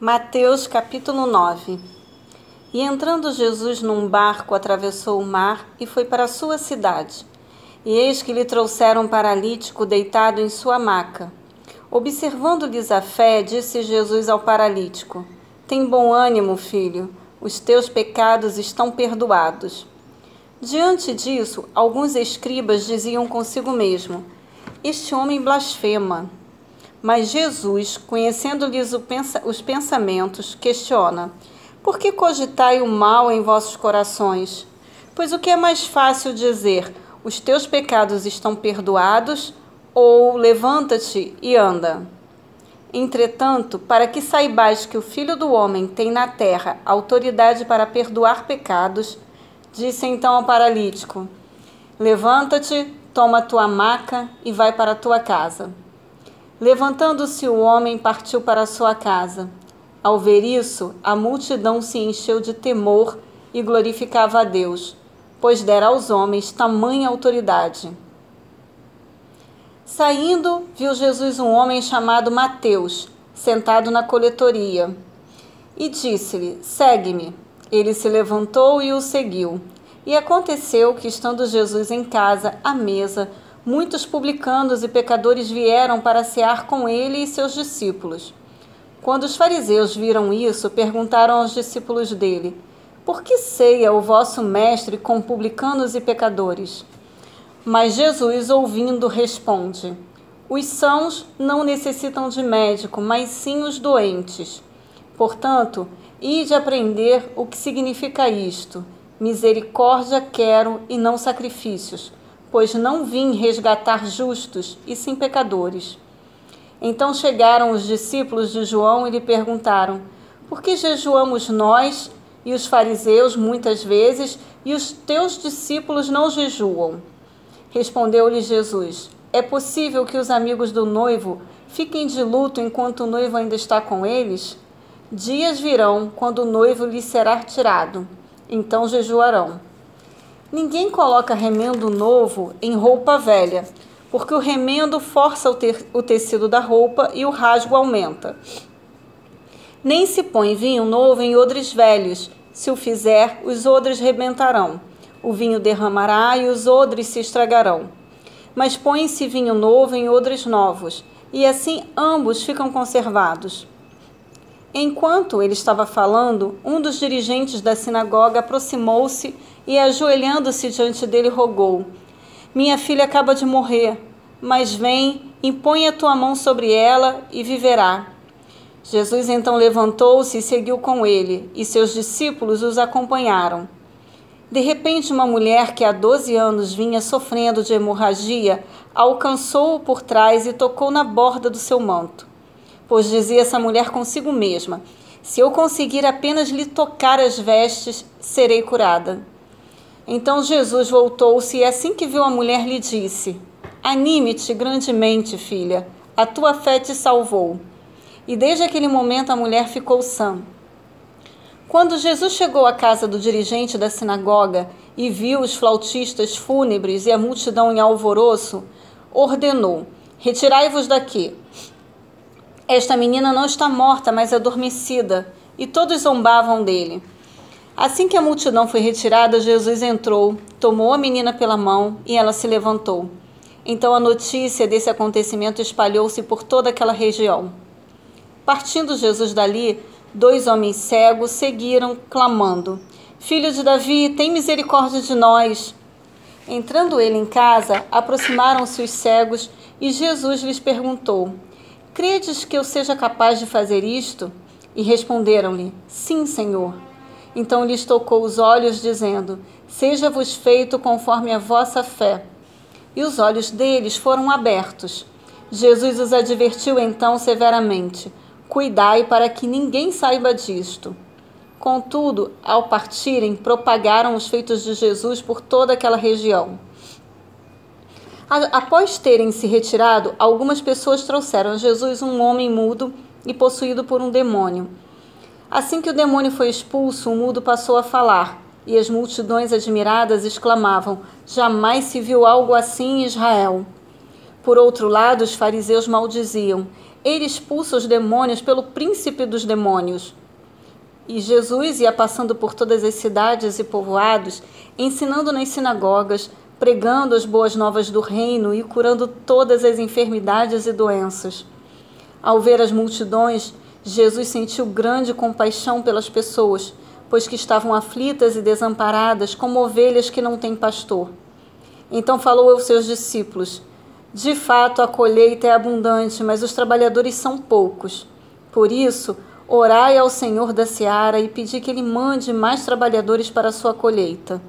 Mateus capítulo 9 E entrando Jesus num barco, atravessou o mar e foi para a sua cidade. E eis que lhe trouxeram um paralítico deitado em sua maca. Observando-lhes a fé, disse Jesus ao paralítico: Tem bom ânimo, filho, os teus pecados estão perdoados. Diante disso, alguns escribas diziam consigo mesmo: Este homem blasfema. Mas Jesus, conhecendo-lhes os pensamentos, questiona: Por que cogitai o mal em vossos corações? Pois o que é mais fácil dizer: Os teus pecados estão perdoados, ou levanta-te e anda? Entretanto, para que saibais que o Filho do Homem tem na terra autoridade para perdoar pecados, disse então ao paralítico: Levanta-te, toma tua maca e vai para tua casa. Levantando-se o homem, partiu para sua casa. Ao ver isso, a multidão se encheu de temor e glorificava a Deus, pois dera aos homens tamanha autoridade. Saindo, viu Jesus um homem chamado Mateus, sentado na coletoria, e disse-lhe: Segue-me. Ele se levantou e o seguiu. E aconteceu que, estando Jesus em casa, à mesa, muitos publicanos e pecadores vieram para cear com ele e seus discípulos. Quando os fariseus viram isso, perguntaram aos discípulos dele: Por que ceia o vosso mestre com publicanos e pecadores? Mas Jesus, ouvindo, responde: Os sãos não necessitam de médico, mas sim os doentes. Portanto, ide aprender o que significa isto: misericórdia quero e não sacrifícios pois não vim resgatar justos, e sim pecadores. Então chegaram os discípulos de João e lhe perguntaram: Por que jejuamos nós e os fariseus muitas vezes, e os teus discípulos não jejuam? Respondeu-lhe Jesus: É possível que os amigos do noivo fiquem de luto enquanto o noivo ainda está com eles? Dias virão quando o noivo lhes será tirado, então jejuarão. Ninguém coloca remendo novo em roupa velha, porque o remendo força o, te o tecido da roupa e o rasgo aumenta. Nem se põe vinho novo em odres velhos, se o fizer, os odres rebentarão. O vinho derramará e os odres se estragarão. Mas põe-se vinho novo em odres novos, e assim ambos ficam conservados. Enquanto ele estava falando, um dos dirigentes da sinagoga aproximou-se e, ajoelhando-se diante dele, rogou: Minha filha acaba de morrer, mas vem, impõe a tua mão sobre ela e viverá. Jesus então levantou-se e seguiu com ele, e seus discípulos os acompanharam. De repente, uma mulher que há doze anos vinha sofrendo de hemorragia alcançou-o por trás e tocou na borda do seu manto. Pois dizia essa mulher consigo mesma: Se eu conseguir apenas lhe tocar as vestes, serei curada. Então Jesus voltou-se e, assim que viu a mulher, lhe disse: Anime-te grandemente, filha, a tua fé te salvou. E desde aquele momento a mulher ficou sã. Quando Jesus chegou à casa do dirigente da sinagoga e viu os flautistas fúnebres e a multidão em alvoroço, ordenou: Retirai-vos daqui. Esta menina não está morta, mas adormecida. E todos zombavam dele. Assim que a multidão foi retirada, Jesus entrou, tomou a menina pela mão e ela se levantou. Então a notícia desse acontecimento espalhou-se por toda aquela região. Partindo Jesus dali, dois homens cegos seguiram, clamando: Filho de Davi, tem misericórdia de nós. Entrando ele em casa, aproximaram-se os cegos e Jesus lhes perguntou: Credes que eu seja capaz de fazer isto? E responderam-lhe: Sim, Senhor. Então lhes tocou os olhos, dizendo: Seja-vos feito conforme a vossa fé. E os olhos deles foram abertos. Jesus os advertiu então severamente: Cuidai para que ninguém saiba disto. Contudo, ao partirem, propagaram os feitos de Jesus por toda aquela região. Após terem se retirado, algumas pessoas trouxeram a Jesus um homem mudo e possuído por um demônio. Assim que o demônio foi expulso, o mudo passou a falar, e as multidões admiradas exclamavam: Jamais se viu algo assim em Israel. Por outro lado, os fariseus maldiziam: ele expulsa os demônios pelo príncipe dos demônios. E Jesus ia passando por todas as cidades e povoados, ensinando nas sinagogas, pregando as boas novas do reino e curando todas as enfermidades e doenças. Ao ver as multidões, Jesus sentiu grande compaixão pelas pessoas, pois que estavam aflitas e desamparadas, como ovelhas que não têm pastor. Então falou aos seus discípulos: De fato, a colheita é abundante, mas os trabalhadores são poucos. Por isso, orai ao Senhor da seara e pedi que ele mande mais trabalhadores para a sua colheita.